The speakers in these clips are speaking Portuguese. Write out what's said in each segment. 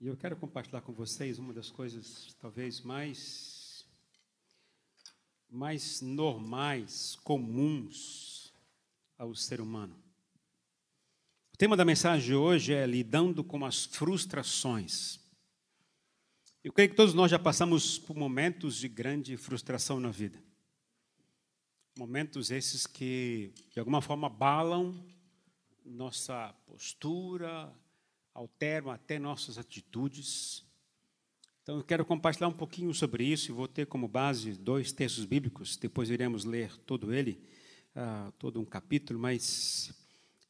E eu quero compartilhar com vocês uma das coisas talvez mais mais normais, comuns ao ser humano. O tema da mensagem de hoje é lidando com as frustrações. Eu creio que todos nós já passamos por momentos de grande frustração na vida. Momentos esses que, de alguma forma, abalam nossa postura, alteram até nossas atitudes. Então, eu quero compartilhar um pouquinho sobre isso e vou ter como base dois textos bíblicos, depois iremos ler todo ele, uh, todo um capítulo, mas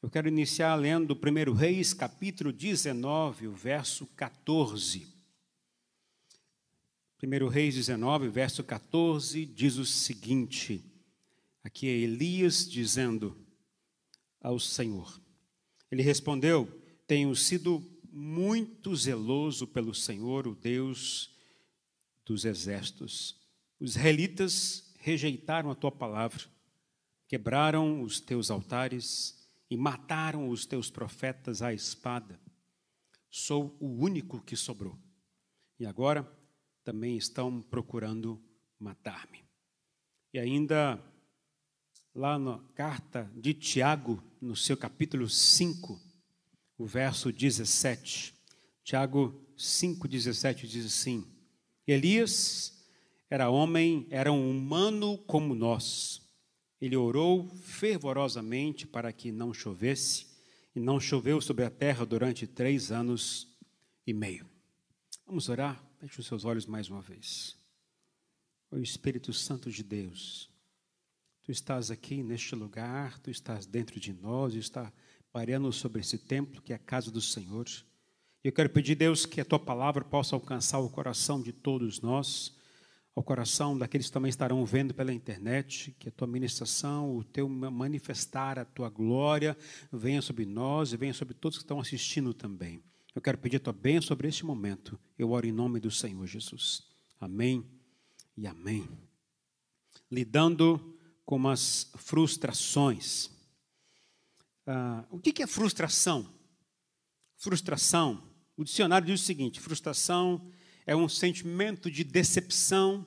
eu quero iniciar lendo 1 Reis, capítulo 19, o verso 14. 1 Reis 19, verso 14, diz o seguinte: Aqui é Elias dizendo ao Senhor. Ele respondeu: Tenho sido muito zeloso pelo Senhor, o Deus dos exércitos. Os israelitas rejeitaram a tua palavra, quebraram os teus altares e mataram os teus profetas à espada. Sou o único que sobrou. E agora também estão procurando matar-me. E ainda lá na carta de Tiago, no seu capítulo 5, o verso 17. Tiago 5,17 diz assim: Elias era homem, era um humano como nós. Ele orou fervorosamente para que não chovesse, e não choveu sobre a terra durante três anos e meio. Vamos orar? Feche os seus olhos mais uma vez. O Espírito Santo de Deus, Tu estás aqui neste lugar, tu estás dentro de nós, está pareando sobre esse templo que é a casa do Senhor. Eu quero pedir, Deus, que a tua palavra possa alcançar o coração de todos nós, ao coração daqueles que também estarão vendo pela internet, que a tua ministração, o teu manifestar a tua glória venha sobre nós e venha sobre todos que estão assistindo também. Eu quero pedir a tua bênção sobre este momento. Eu oro em nome do Senhor Jesus. Amém e amém. Lidando como as frustrações. Ah, o que é frustração? Frustração, o dicionário diz o seguinte: frustração é um sentimento de decepção,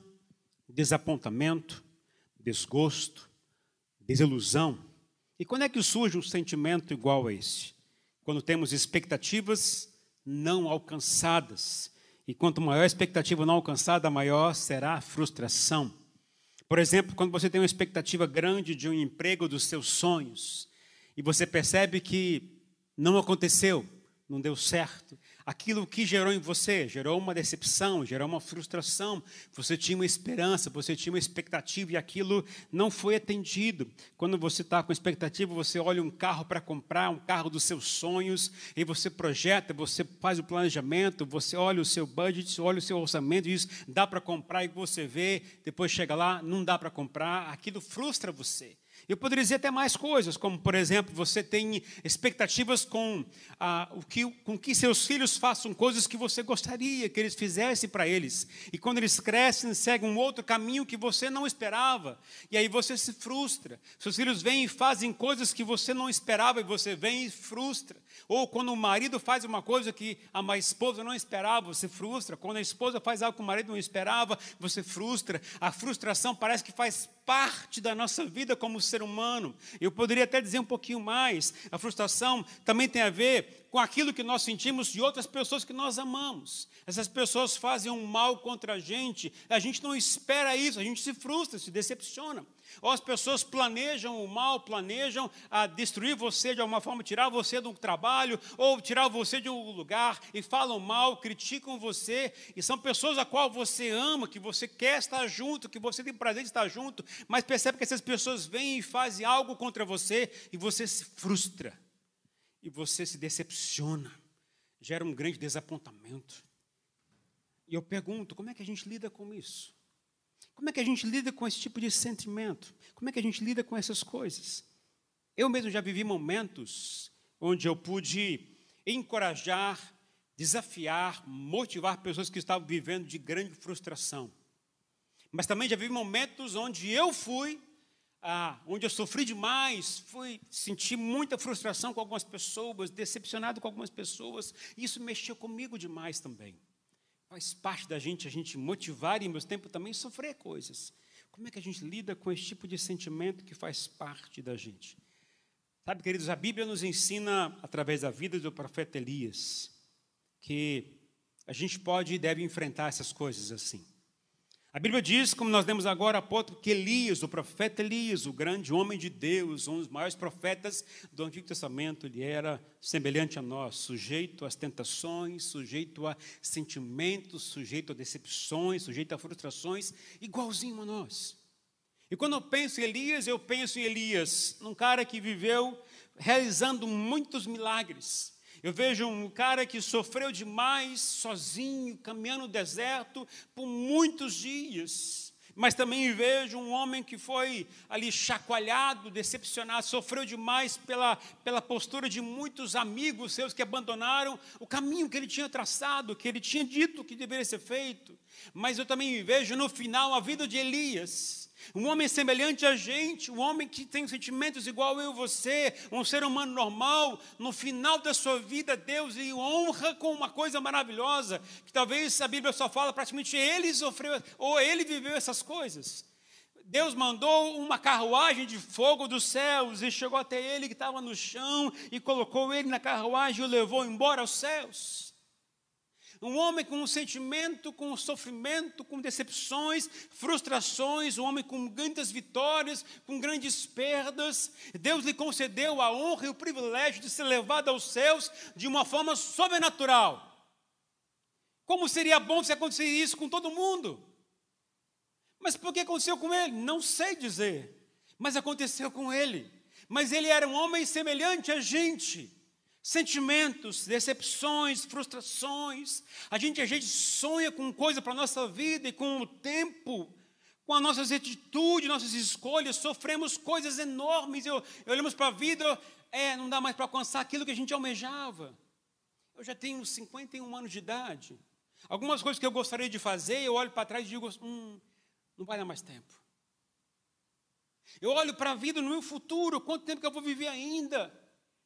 desapontamento, desgosto, desilusão. E quando é que surge um sentimento igual a esse? Quando temos expectativas não alcançadas. E quanto maior a expectativa não alcançada, maior será a frustração. Por exemplo, quando você tem uma expectativa grande de um emprego dos seus sonhos e você percebe que não aconteceu, não deu certo, aquilo que gerou em você, gerou uma decepção, gerou uma frustração. Você tinha uma esperança, você tinha uma expectativa e aquilo não foi atendido. Quando você está com expectativa, você olha um carro para comprar, um carro dos seus sonhos, e você projeta, você faz o planejamento, você olha o seu budget, olha o seu orçamento e diz, dá para comprar, e você vê, depois chega lá, não dá para comprar, aquilo frustra você. Eu poderia dizer até mais coisas, como, por exemplo, você tem expectativas com, ah, o que, com que seus filhos façam coisas que você gostaria que eles fizessem para eles. E quando eles crescem, seguem um outro caminho que você não esperava. E aí você se frustra. Seus filhos vêm e fazem coisas que você não esperava e você vem e frustra. Ou quando o marido faz uma coisa que a esposa não esperava, você frustra. Quando a esposa faz algo que o marido não esperava, você frustra. A frustração parece que faz da nossa vida como ser humano. Eu poderia até dizer um pouquinho mais. A frustração também tem a ver com aquilo que nós sentimos de outras pessoas que nós amamos. Essas pessoas fazem um mal contra a gente, a gente não espera isso, a gente se frustra, se decepciona. Ou as pessoas planejam o mal, planejam a destruir você de alguma forma, tirar você do trabalho, ou tirar você de um lugar, e falam mal, criticam você, e são pessoas a qual você ama, que você quer estar junto, que você tem prazer de estar junto, mas percebe que essas pessoas vêm e fazem algo contra você, e você se frustra e você se decepciona, gera um grande desapontamento. E eu pergunto, como é que a gente lida com isso? Como é que a gente lida com esse tipo de sentimento? Como é que a gente lida com essas coisas? Eu mesmo já vivi momentos onde eu pude encorajar, desafiar, motivar pessoas que estavam vivendo de grande frustração. Mas também já vivi momentos onde eu fui ah, onde eu sofri demais, fui sentir muita frustração com algumas pessoas, decepcionado com algumas pessoas, isso mexeu comigo demais também. Faz parte da gente a gente motivar e, ao mesmo tempo, também sofrer coisas. Como é que a gente lida com esse tipo de sentimento que faz parte da gente? Sabe, queridos, a Bíblia nos ensina, através da vida do profeta Elias, que a gente pode e deve enfrentar essas coisas assim. A Bíblia diz, como nós lemos agora há pouco, que Elias, o profeta Elias, o grande homem de Deus, um dos maiores profetas do Antigo Testamento, ele era semelhante a nós, sujeito às tentações, sujeito a sentimentos, sujeito a decepções, sujeito a frustrações, igualzinho a nós. E quando eu penso em Elias, eu penso em Elias, um cara que viveu realizando muitos milagres, eu vejo um cara que sofreu demais sozinho, caminhando no deserto por muitos dias. Mas também vejo um homem que foi ali chacoalhado, decepcionado, sofreu demais pela, pela postura de muitos amigos seus que abandonaram o caminho que ele tinha traçado, que ele tinha dito que deveria ser feito. Mas eu também vejo no final a vida de Elias um homem semelhante a gente, um homem que tem sentimentos igual eu e você, um ser humano normal, no final da sua vida, Deus lhe honra com uma coisa maravilhosa, que talvez a Bíblia só fala praticamente ele sofreu, ou ele viveu essas coisas. Deus mandou uma carruagem de fogo dos céus e chegou até ele que estava no chão e colocou ele na carruagem e o levou embora aos céus. Um homem com um sentimento, com um sofrimento, com decepções, frustrações, um homem com grandes vitórias, com grandes perdas. Deus lhe concedeu a honra e o privilégio de ser levado aos céus de uma forma sobrenatural. Como seria bom se acontecesse isso com todo mundo? Mas por que aconteceu com ele? Não sei dizer, mas aconteceu com ele. Mas ele era um homem semelhante a gente sentimentos, decepções, frustrações. A gente a gente sonha com coisa para a nossa vida e com o tempo, com as nossas atitudes, nossas escolhas, sofremos coisas enormes. Eu, eu olhamos para a vida, é, não dá mais para alcançar aquilo que a gente almejava. Eu já tenho 51 anos de idade. Algumas coisas que eu gostaria de fazer, eu olho para trás e digo, hum, não vai dar mais tempo. Eu olho para a vida no meu futuro, quanto tempo que eu vou viver ainda?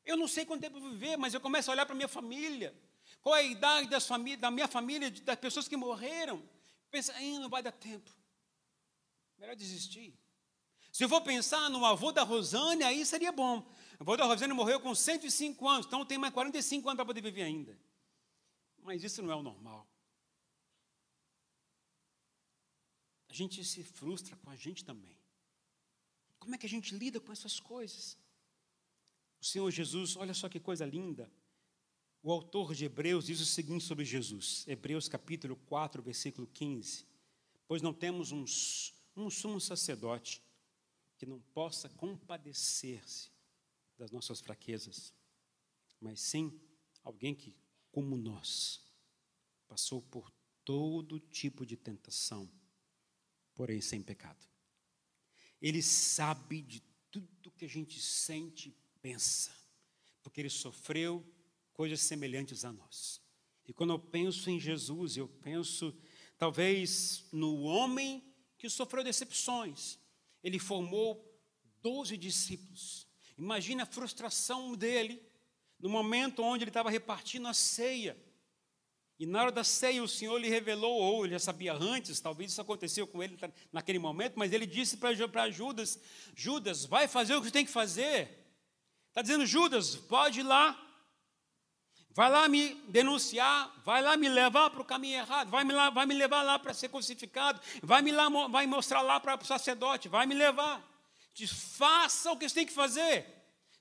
Eu não sei quanto tempo vou viver, mas eu começo a olhar para minha família. Qual é a idade das da minha família, das pessoas que morreram? Pensa, não vai dar tempo. Melhor desistir. Se eu for pensar no avô da Rosane, aí seria bom. O avô da Rosane morreu com 105 anos, então tem mais 45 anos para poder viver ainda. Mas isso não é o normal. A gente se frustra com a gente também. Como é que a gente lida com essas coisas? Senhor Jesus, olha só que coisa linda. O autor de Hebreus diz o seguinte sobre Jesus, Hebreus capítulo 4, versículo 15: Pois não temos um, um sumo sacerdote que não possa compadecer-se das nossas fraquezas, mas sim alguém que, como nós, passou por todo tipo de tentação, porém sem pecado. Ele sabe de tudo que a gente sente pensa, porque ele sofreu coisas semelhantes a nós. E quando eu penso em Jesus, eu penso talvez no homem que sofreu decepções. Ele formou doze discípulos. Imagina a frustração dele no momento onde ele estava repartindo a ceia. E na hora da ceia o Senhor lhe revelou, ou ele já sabia antes, talvez isso aconteceu com ele naquele momento, mas ele disse para Judas: Judas, vai fazer o que tem que fazer. Está dizendo, Judas, pode ir lá, vai lá me denunciar, vai lá me levar para o caminho errado, vai me, lá, vai me levar lá para ser crucificado, vai me lá, vai mostrar lá para o sacerdote, vai me levar. Diz, faça o que você tem que fazer.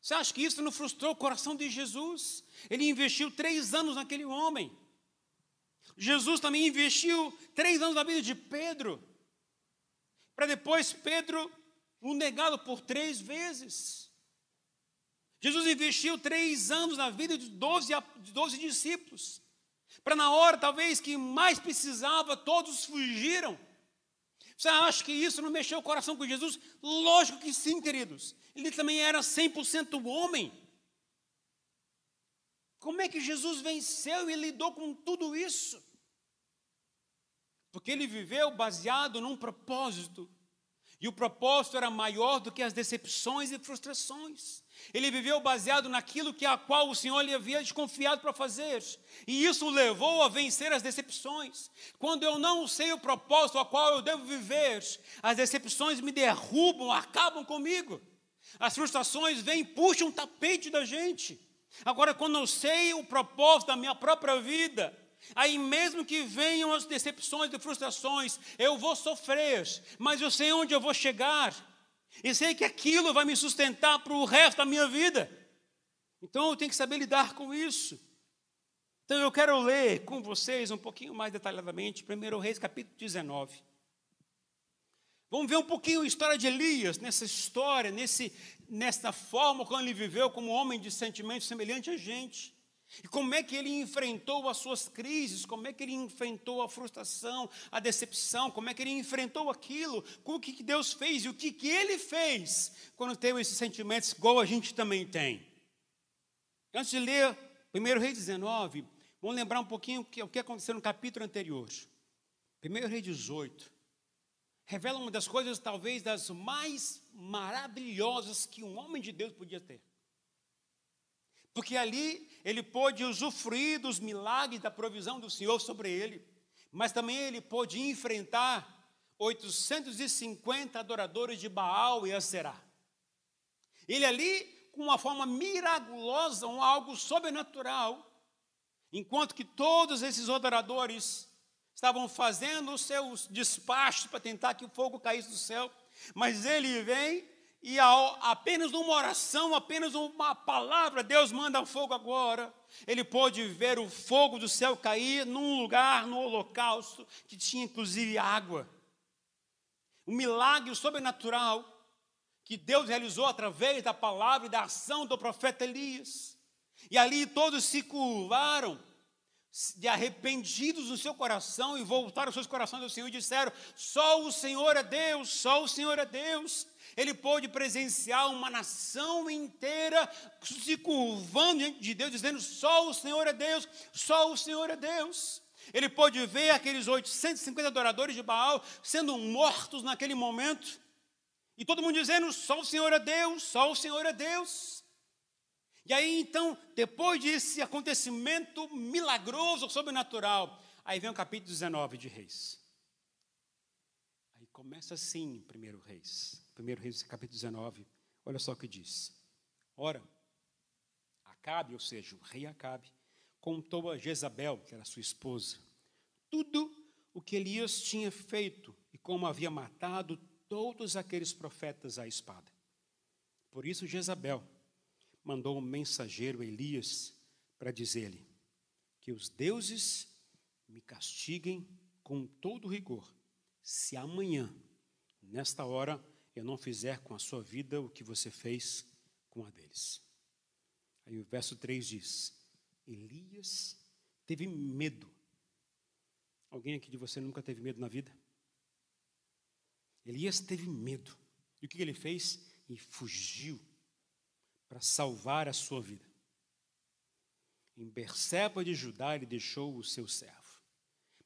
Você acha que isso não frustrou o coração de Jesus? Ele investiu três anos naquele homem. Jesus também investiu três anos na vida de Pedro, para depois Pedro o negá-lo por três vezes. Jesus investiu três anos na vida de 12, de 12 discípulos, para na hora talvez que mais precisava, todos fugiram. Você acha que isso não mexeu o coração com Jesus? Lógico que sim, queridos. Ele também era 100% homem. Como é que Jesus venceu e lidou com tudo isso? Porque ele viveu baseado num propósito. E o propósito era maior do que as decepções e frustrações. Ele viveu baseado naquilo que a qual o Senhor lhe havia desconfiado para fazer. E isso o levou a vencer as decepções. Quando eu não sei o propósito a qual eu devo viver, as decepções me derrubam, acabam comigo. As frustrações vêm, puxam o tapete da gente. Agora, quando eu sei o propósito da minha própria vida, aí mesmo que venham as decepções e frustrações, eu vou sofrer, mas eu sei onde eu vou chegar. E sei que aquilo vai me sustentar para o resto da minha vida. Então eu tenho que saber lidar com isso. Então eu quero ler com vocês um pouquinho mais detalhadamente 1 Reis capítulo 19. Vamos ver um pouquinho a história de Elias, nessa história, nesse, nessa forma como ele viveu como homem de sentimento semelhante a gente. E como é que ele enfrentou as suas crises, como é que ele enfrentou a frustração, a decepção, como é que ele enfrentou aquilo, o que Deus fez e o que, que ele fez quando teve esses sentimentos, igual a gente também tem. Antes de ler 1 Rei 19, vamos lembrar um pouquinho o que aconteceu no capítulo anterior. 1 Rei 18 revela uma das coisas, talvez, das mais maravilhosas que um homem de Deus podia ter. Porque ali ele pôde usufruir dos milagres da provisão do Senhor sobre ele, mas também ele pôde enfrentar 850 adoradores de Baal e Aserá. Ele ali, com uma forma miraculosa, um algo sobrenatural, enquanto que todos esses adoradores estavam fazendo os seus despachos para tentar que o fogo caísse do céu, mas ele vem e ao, apenas uma oração, apenas uma palavra, Deus manda fogo agora. Ele pôde ver o fogo do céu cair num lugar, no holocausto, que tinha inclusive água. Um milagre sobrenatural que Deus realizou através da palavra e da ação do profeta Elias. E ali todos se curvaram, de arrependidos no seu coração, e voltaram os seus corações ao Senhor e disseram: Só o Senhor é Deus, só o Senhor é Deus. Ele pôde presenciar uma nação inteira se curvando diante de Deus, dizendo: só o Senhor é Deus, só o Senhor é Deus. Ele pôde ver aqueles 850 adoradores de Baal sendo mortos naquele momento. E todo mundo dizendo: só o Senhor é Deus, só o Senhor é Deus. E aí então, depois desse acontecimento milagroso, sobrenatural, aí vem o capítulo 19 de Reis. Começa assim, primeiro Reis. 1 Reis capítulo 19, olha só o que diz. Ora, Acabe, ou seja, o rei Acabe, contou a Jezabel, que era sua esposa, tudo o que Elias tinha feito e como havia matado todos aqueles profetas à espada. Por isso Jezabel mandou um mensageiro Elias para dizer-lhe que os deuses me castiguem com todo rigor, se amanhã, nesta hora, eu não fizer com a sua vida o que você fez com a deles. Aí o verso 3 diz: Elias teve medo. Alguém aqui de você nunca teve medo na vida? Elias teve medo. E o que ele fez? E fugiu para salvar a sua vida. Em Berseba de Judá, ele deixou o seu servo.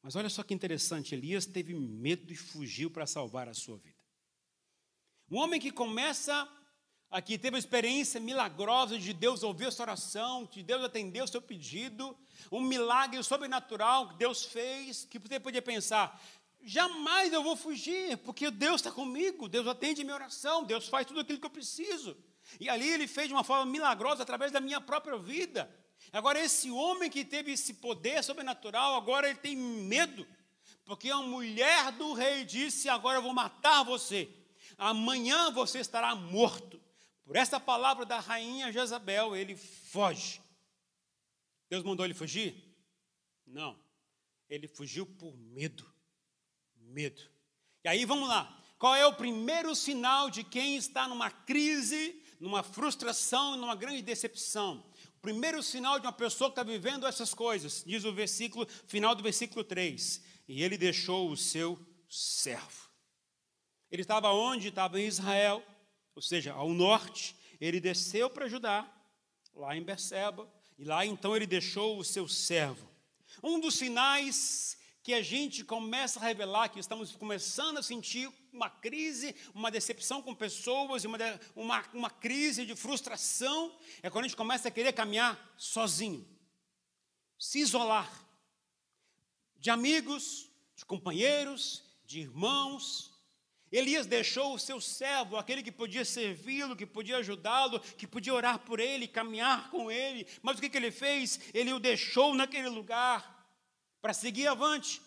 Mas olha só que interessante, Elias teve medo e fugiu para salvar a sua vida. Um homem que começa aqui, teve uma experiência milagrosa de Deus ouvir a sua oração, de Deus atender o seu pedido, um milagre sobrenatural que Deus fez, que você podia pensar, jamais eu vou fugir, porque Deus está comigo, Deus atende a minha oração, Deus faz tudo aquilo que eu preciso. E ali ele fez de uma forma milagrosa através da minha própria vida. Agora, esse homem que teve esse poder sobrenatural, agora ele tem medo, porque a mulher do rei disse: Agora eu vou matar você amanhã você estará morto. Por esta palavra da rainha Jezabel, ele foge. Deus mandou ele fugir? Não. Ele fugiu por medo. Medo. E aí vamos lá. Qual é o primeiro sinal de quem está numa crise, numa frustração, numa grande decepção? Primeiro sinal de uma pessoa que está vivendo essas coisas, diz o versículo, final do versículo 3. E ele deixou o seu servo. Ele estava onde? Estava em Israel, ou seja, ao norte. Ele desceu para Judá, lá em Berseba, e lá então ele deixou o seu servo. Um dos sinais que a gente começa a revelar que estamos começando a sentir uma crise, uma decepção com pessoas, uma, uma, uma crise de frustração, é quando a gente começa a querer caminhar sozinho, se isolar de amigos, de companheiros, de irmãos. Elias deixou o seu servo, aquele que podia servi-lo, que podia ajudá-lo, que podia orar por ele, caminhar com ele. Mas o que, que ele fez? Ele o deixou naquele lugar para seguir avante.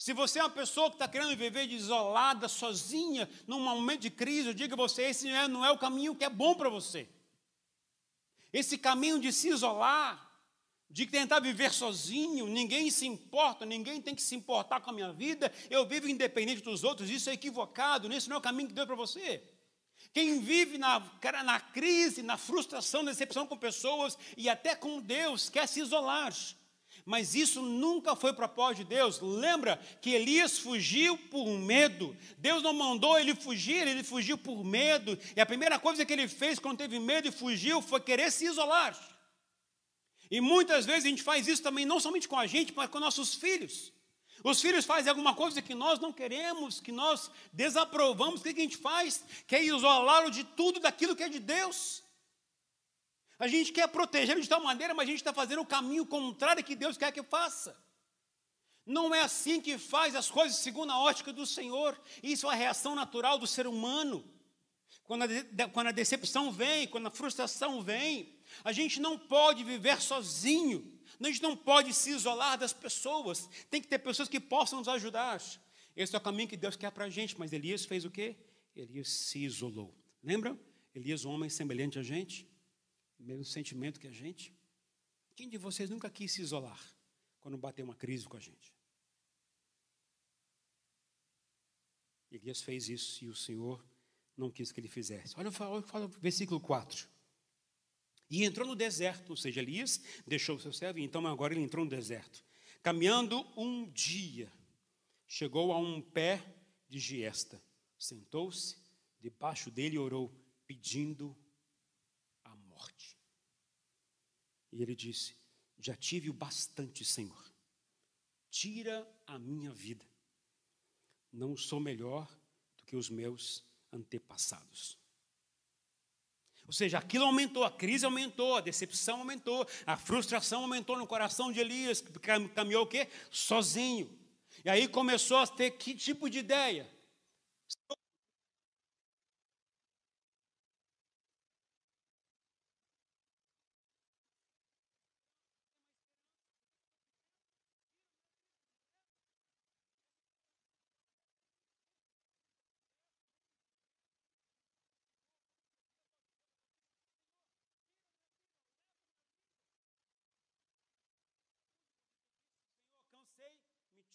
Se você é uma pessoa que está querendo viver isolada, sozinha, num momento de crise, eu digo a você: esse não é, não é o caminho que é bom para você. Esse caminho de se isolar, de tentar viver sozinho, ninguém se importa, ninguém tem que se importar com a minha vida, eu vivo independente dos outros, isso é equivocado, isso não é o caminho que Deus para você. Quem vive na, na crise, na frustração, na decepção com pessoas e até com Deus, quer se isolar. Mas isso nunca foi propósito de Deus. Lembra que Elias fugiu por medo. Deus não mandou ele fugir, ele fugiu por medo. E a primeira coisa que ele fez quando teve medo e fugiu foi querer se isolar. E muitas vezes a gente faz isso também, não somente com a gente, mas com nossos filhos. Os filhos fazem alguma coisa que nós não queremos, que nós desaprovamos, o que a gente faz? Quer isolá-lo de tudo daquilo que é de Deus. A gente quer protegê-lo de tal maneira, mas a gente está fazendo o caminho contrário que Deus quer que faça. Não é assim que faz as coisas segundo a ótica do Senhor. Isso é a reação natural do ser humano. Quando a, quando a decepção vem, quando a frustração vem, a gente não pode viver sozinho. A gente não pode se isolar das pessoas. Tem que ter pessoas que possam nos ajudar. Esse é o caminho que Deus quer para a gente. Mas Elias fez o quê? Elias se isolou. Lembra? Elias, um homem semelhante a gente, mesmo sentimento que a gente. Quem de vocês nunca quis se isolar quando bateu uma crise com a gente? Elias fez isso e o Senhor não quis que ele fizesse. Olha, olha, olha o versículo 4. E entrou no deserto, ou seja, Elias deixou o seu servo, e então agora ele entrou no deserto. Caminhando um dia, chegou a um pé de giesta, sentou-se debaixo dele e orou, pedindo a morte. E ele disse: Já tive o bastante, Senhor, tira a minha vida. Não sou melhor do que os meus antepassados. Ou seja, aquilo aumentou, a crise aumentou, a decepção aumentou, a frustração aumentou no coração de Elias, que caminhou o quê? Sozinho. E aí começou a ter que tipo de ideia?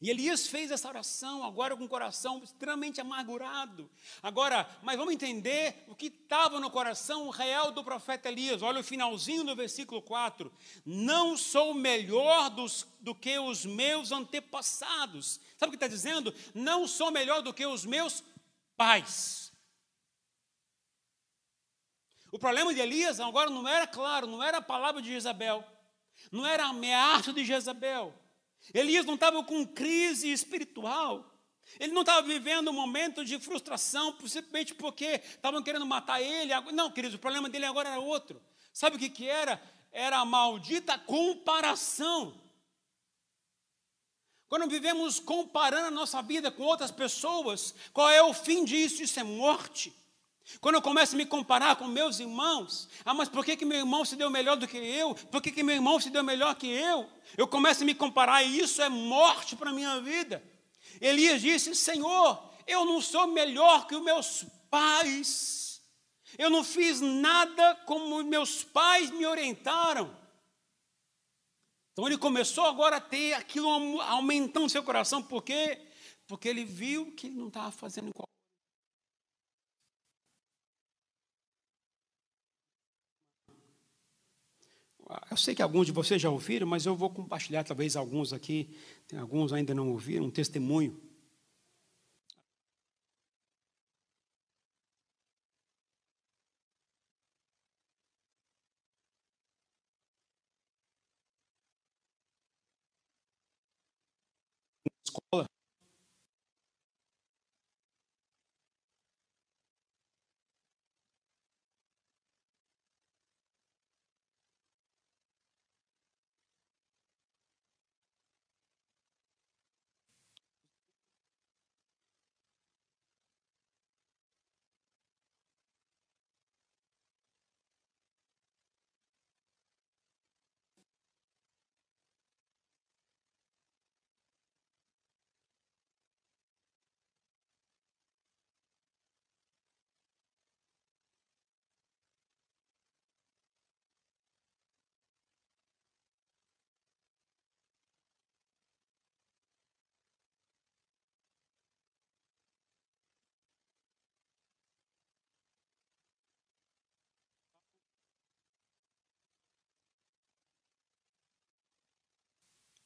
E Elias fez essa oração agora com o coração extremamente amargurado. Agora, mas vamos entender o que estava no coração real do profeta Elias. Olha o finalzinho do versículo 4. Não sou melhor dos, do que os meus antepassados. Sabe o que está dizendo? Não sou melhor do que os meus pais. O problema de Elias agora não era claro, não era a palavra de Jezabel, não era a ameaça de Jezabel. Elias não estava com crise espiritual, ele não estava vivendo um momento de frustração, simplesmente porque estavam querendo matar ele. Não, queridos, o problema dele agora era outro. Sabe o que, que era? Era a maldita comparação. Quando vivemos comparando a nossa vida com outras pessoas, qual é o fim disso? Isso é morte. Quando eu começo a me comparar com meus irmãos, ah, mas por que, que meu irmão se deu melhor do que eu? Por que, que meu irmão se deu melhor que eu? Eu começo a me comparar e isso é morte para a minha vida. Elias disse: Senhor, eu não sou melhor que os meus pais. Eu não fiz nada como meus pais me orientaram. Então ele começou agora a ter aquilo aumentando seu coração, por quê? Porque ele viu que ele não estava fazendo igual. Eu sei que alguns de vocês já ouviram, mas eu vou compartilhar, talvez alguns aqui, alguns ainda não ouviram, um testemunho. escola.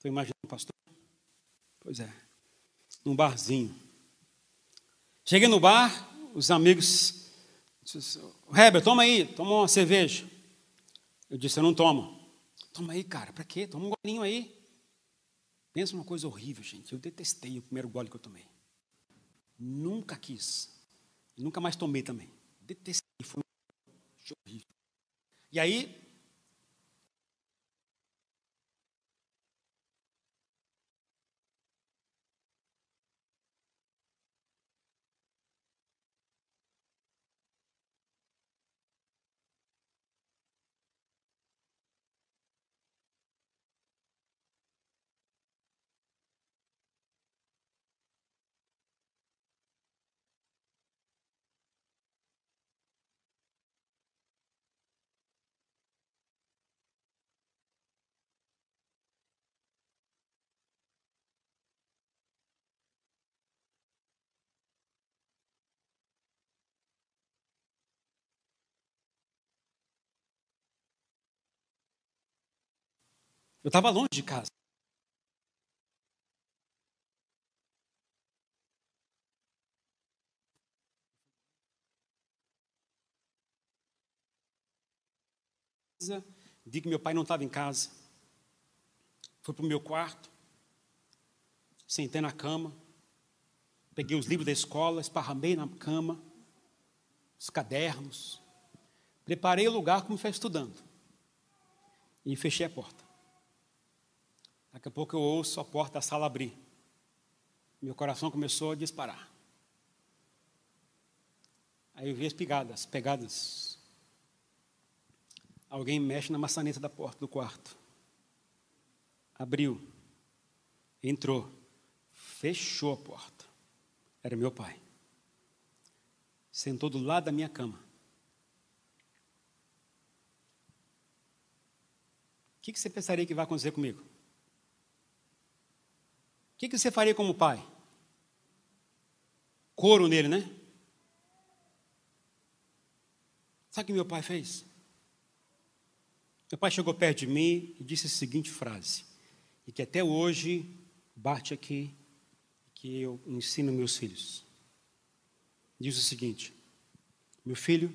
Estou imaginando, pastor? Pois é, num barzinho. Cheguei no bar, os amigos disseram, Heber, toma aí, toma uma cerveja. Eu disse, eu não tomo. Toma aí, cara, para quê? Toma um golinho aí. Pensa uma coisa horrível, gente. Eu detestei o primeiro gole que eu tomei. Nunca quis. Nunca mais tomei também. Detestei, foi horrível. E aí, Eu estava longe de casa. Vi que meu pai não estava em casa. Fui para o meu quarto, sentei na cama, peguei os livros da escola, esparramei na cama, os cadernos, preparei o lugar como estar estudando e fechei a porta. Daqui a pouco eu ouço a porta da sala abrir. Meu coração começou a disparar. Aí eu vi as pegadas, pegadas. Alguém mexe na maçaneta da porta do quarto. Abriu. Entrou. Fechou a porta. Era meu pai. Sentou do lado da minha cama. O que você pensaria que vai acontecer comigo? Que, que você faria como pai? Couro nele, né? Sabe o que meu pai fez? Meu pai chegou perto de mim e disse a seguinte frase, e que até hoje bate aqui, que eu ensino meus filhos. Diz o seguinte: Meu filho,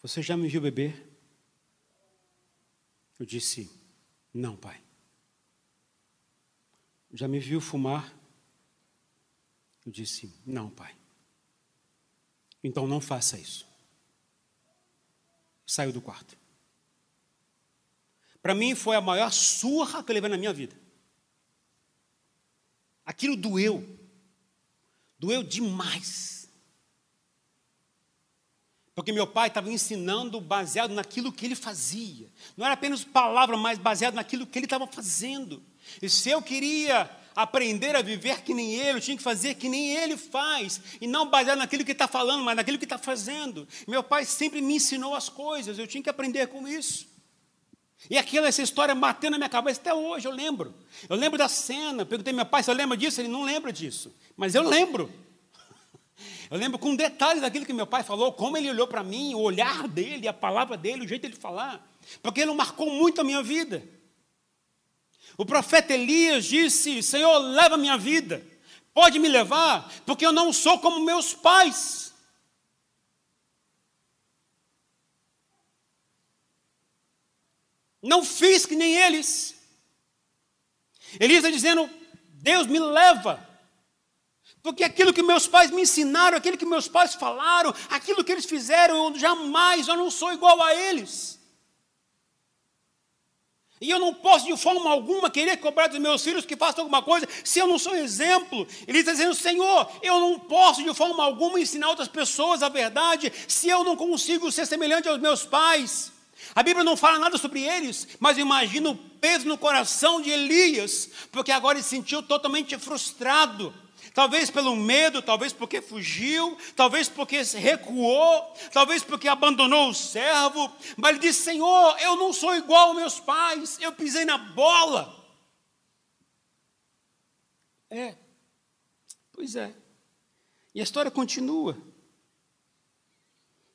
você já me viu beber? Eu disse: Não, pai. Já me viu fumar? Eu disse: Não, pai. Então não faça isso. Saiu do quarto. Para mim foi a maior surra que eu levei na minha vida. Aquilo doeu. Doeu demais. Porque meu pai estava ensinando baseado naquilo que ele fazia. Não era apenas palavra, mas baseado naquilo que ele estava fazendo. E se eu queria aprender a viver que nem ele, eu tinha que fazer que nem ele faz, e não baseado naquilo que está falando, mas naquilo que está fazendo. Meu pai sempre me ensinou as coisas, eu tinha que aprender com isso. E aquela essa história batendo na minha cabeça até hoje, eu lembro. Eu lembro da cena, perguntei meu pai se eu lembro disso, ele não lembra disso. Mas eu lembro. Eu lembro com detalhes daquilo que meu pai falou, como ele olhou para mim, o olhar dele, a palavra dele, o jeito dele falar. Porque ele marcou muito a minha vida. O profeta Elias disse: Senhor, leva minha vida. Pode me levar, porque eu não sou como meus pais. Não fiz que nem eles. Elias está dizendo: Deus me leva. Porque aquilo que meus pais me ensinaram, aquilo que meus pais falaram, aquilo que eles fizeram, eu jamais, eu não sou igual a eles. E eu não posso de forma alguma querer cobrar dos meus filhos que façam alguma coisa se eu não sou exemplo. Ele está dizendo, Senhor, eu não posso de forma alguma ensinar outras pessoas a verdade se eu não consigo ser semelhante aos meus pais. A Bíblia não fala nada sobre eles, mas imagina o peso no coração de Elias, porque agora ele se sentiu totalmente frustrado. Talvez pelo medo, talvez porque fugiu, talvez porque recuou, talvez porque abandonou o servo, mas ele disse: Senhor, eu não sou igual aos meus pais, eu pisei na bola. É, pois é. E a história continua.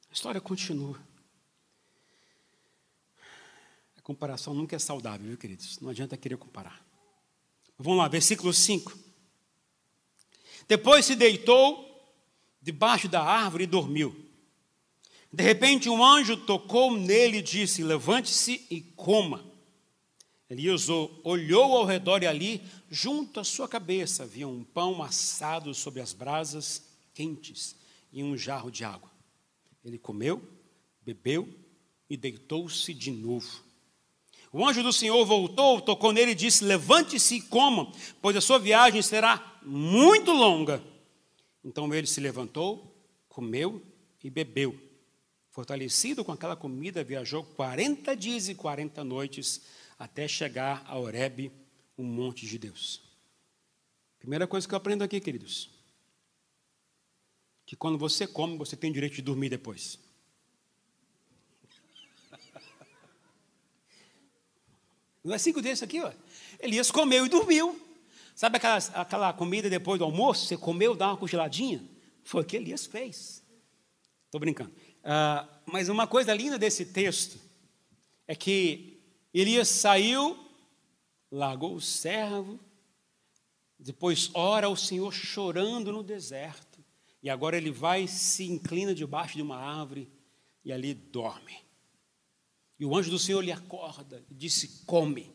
A história continua. A comparação nunca é saudável, viu, queridos? Não adianta querer comparar. Vamos lá, versículo 5. Depois se deitou debaixo da árvore e dormiu. De repente, um anjo tocou nele e disse: Levante-se e coma. Elias olhou ao redor e ali, junto à sua cabeça, havia um pão assado sobre as brasas quentes e um jarro de água. Ele comeu, bebeu e deitou-se de novo. O anjo do Senhor voltou, tocou nele e disse: Levante-se e coma, pois a sua viagem será muito longa. Então ele se levantou, comeu e bebeu. Fortalecido com aquela comida, viajou 40 dias e 40 noites até chegar a Horebe, o monte de Deus. Primeira coisa que eu aprendo aqui, queridos, que quando você come, você tem direito de dormir depois. No versículo desse aqui, ó, Elias comeu e dormiu. Sabe aquela, aquela comida depois do almoço? Você comeu, dá uma cochiladinha? Foi o que Elias fez. Estou brincando. Uh, mas uma coisa linda desse texto é que Elias saiu, largou o servo, depois ora ao Senhor chorando no deserto, e agora ele vai se inclina debaixo de uma árvore e ali dorme. E o anjo do Senhor lhe acorda e disse: Come,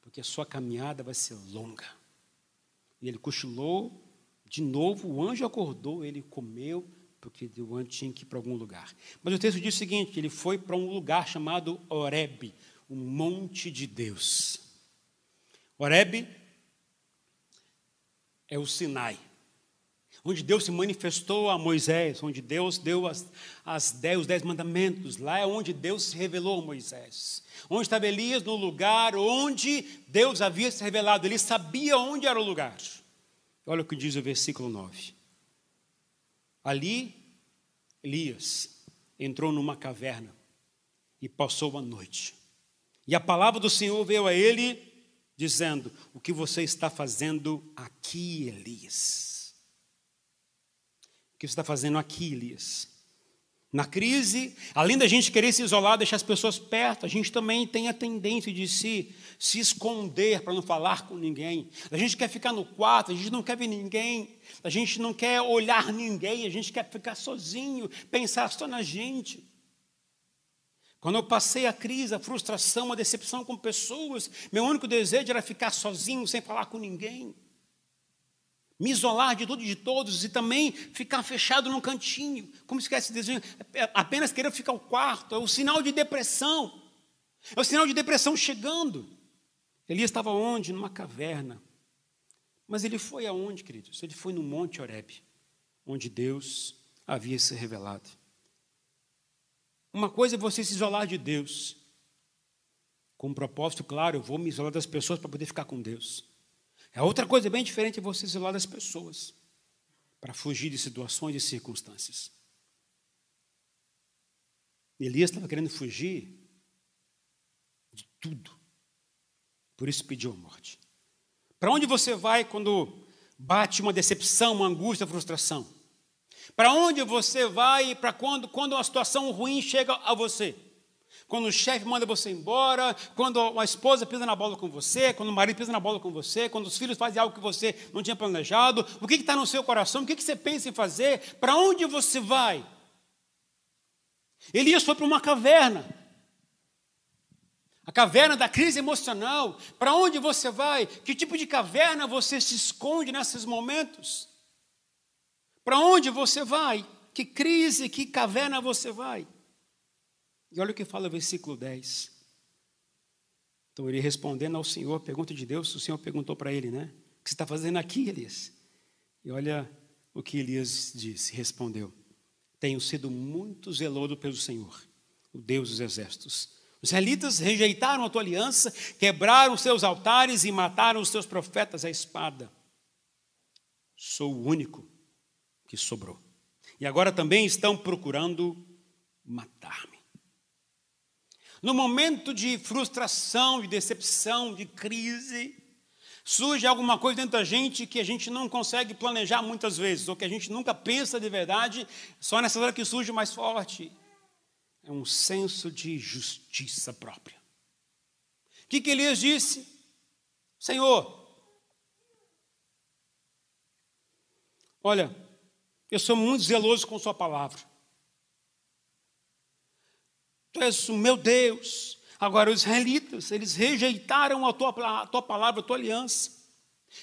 porque a sua caminhada vai ser longa. E ele cochilou, de novo o anjo acordou, ele comeu, porque o anjo tinha que ir para algum lugar. Mas o texto diz o seguinte: ele foi para um lugar chamado Oreb, o monte de Deus. Oreb é o Sinai, onde Deus se manifestou a Moisés, onde Deus deu as, as dez, os dez mandamentos. Lá é onde Deus se revelou a Moisés. Onde estava Elias? No lugar onde Deus havia se revelado. Ele sabia onde era o lugar. Olha o que diz o versículo 9. Ali, Elias entrou numa caverna e passou a noite. E a palavra do Senhor veio a ele, dizendo: O que você está fazendo aqui, Elias? Que você está fazendo aqui, Elias? Na crise, além da gente querer se isolar, deixar as pessoas perto, a gente também tem a tendência de se, se esconder para não falar com ninguém. A gente quer ficar no quarto, a gente não quer ver ninguém, a gente não quer olhar ninguém, a gente quer ficar sozinho, pensar só na gente. Quando eu passei a crise, a frustração, a decepção com pessoas, meu único desejo era ficar sozinho, sem falar com ninguém me isolar de tudo e de todos e também ficar fechado num cantinho. Como se esse desejo? É apenas querer ficar o quarto. É o sinal de depressão. É o sinal de depressão chegando. Elias estava onde? Numa caverna. Mas ele foi aonde, queridos? Ele foi no Monte Oreb, onde Deus havia se revelado. Uma coisa é você se isolar de Deus, com um propósito claro, eu vou me isolar das pessoas para poder ficar com Deus. É outra coisa bem diferente é você isolar das pessoas para fugir de situações e circunstâncias. Elias estava querendo fugir de tudo. Por isso pediu a morte. Para onde você vai quando bate uma decepção, uma angústia, frustração? Para onde você vai para quando, quando uma situação ruim chega a você? Quando o chefe manda você embora, quando a esposa pisa na bola com você, quando o marido pisa na bola com você, quando os filhos fazem algo que você não tinha planejado, o que está no seu coração, o que, que você pensa em fazer, para onde você vai? Elias foi para uma caverna, a caverna da crise emocional. Para onde você vai? Que tipo de caverna você se esconde nesses momentos? Para onde você vai? Que crise, que caverna você vai? E olha o que fala o versículo 10. Então ele respondendo ao Senhor, pergunta de Deus, o Senhor perguntou para ele, né? O que você está fazendo aqui, Elias? E olha o que Elias disse, respondeu: Tenho sido muito zeloso pelo Senhor, o Deus dos exércitos. Os israelitas rejeitaram a tua aliança, quebraram os seus altares e mataram os teus profetas à espada. Sou o único que sobrou. E agora também estão procurando matar-me. No momento de frustração, de decepção, de crise, surge alguma coisa dentro da gente que a gente não consegue planejar muitas vezes, ou que a gente nunca pensa de verdade, só nessa hora que surge mais forte. É um senso de justiça própria. O que, que Elias disse? Senhor, olha, eu sou muito zeloso com Sua palavra. Tu és o meu Deus. Agora, os israelitas, eles rejeitaram a tua, a tua palavra, a tua aliança.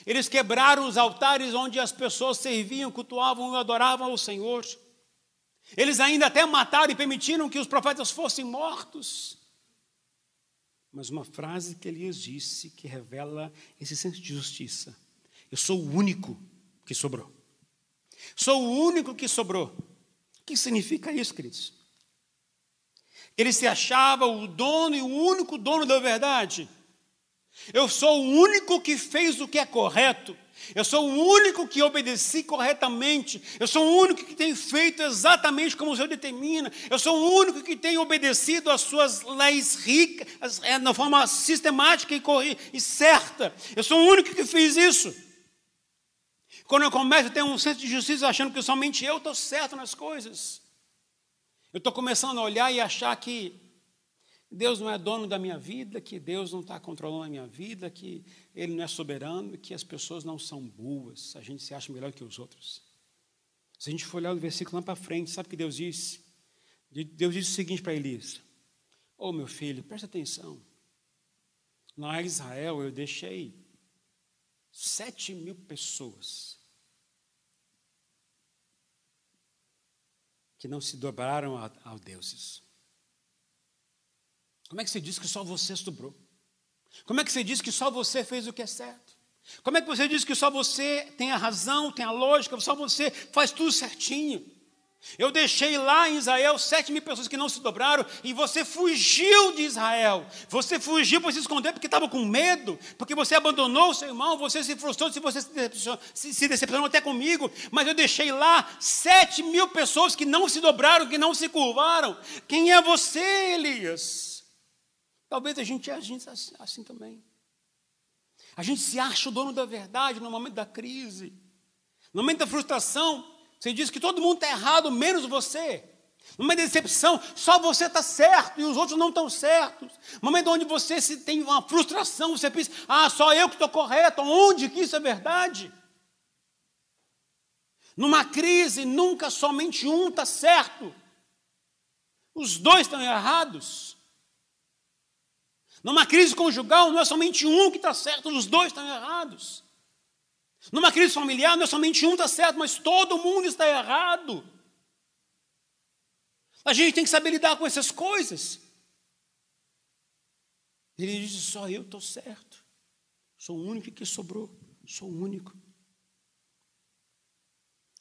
Eles quebraram os altares onde as pessoas serviam, cultuavam e adoravam ao Senhor. Eles ainda até mataram e permitiram que os profetas fossem mortos. Mas uma frase que Elias disse que revela esse senso de justiça: Eu sou o único que sobrou. Sou o único que sobrou. O que significa isso, queridos? Ele se achava o dono e o único dono da verdade. Eu sou o único que fez o que é correto. Eu sou o único que obedeci corretamente. Eu sou o único que tem feito exatamente como o Senhor determina. Eu sou o único que tem obedecido às suas leis ricas, é, na forma sistemática e, certa. Eu sou o único que fiz isso. Quando eu começo a ter um senso de justiça achando que somente eu estou certo nas coisas, eu estou começando a olhar e achar que Deus não é dono da minha vida, que Deus não está controlando a minha vida, que Ele não é soberano, que as pessoas não são boas, a gente se acha melhor que os outros. Se a gente for olhar o versículo lá para frente, sabe o que Deus disse? Deus disse o seguinte para Elias: Ô oh, meu filho, presta atenção. Lá em Israel eu deixei sete mil pessoas que não se dobraram aos deuses. Como é que você diz que só você estuprou? Como é que você diz que só você fez o que é certo? Como é que você diz que só você tem a razão, tem a lógica, só você faz tudo certinho? Eu deixei lá em Israel sete mil pessoas que não se dobraram e você fugiu de Israel. Você fugiu para se esconder porque estava com medo, porque você abandonou o seu irmão, você se frustrou, se você se decepcionou, se, se decepcionou até comigo. Mas eu deixei lá sete mil pessoas que não se dobraram, que não se curvaram. Quem é você, Elias? Talvez a gente aja assim, assim também. A gente se acha o dono da verdade no momento da crise, no momento da frustração. Você diz que todo mundo está errado, menos você. Numa decepção, só você está certo e os outros não estão certos. No momento onde você se tem uma frustração, você pensa, ah, só eu que estou correto, onde que isso é verdade? Numa crise, nunca somente um está certo. Os dois estão errados. Numa crise conjugal, não é somente um que está certo, os dois estão errados. Numa crise familiar, não é somente um está certo, mas todo mundo está errado. A gente tem que saber lidar com essas coisas. Ele diz: só eu estou certo. Sou o único que sobrou. Sou o único.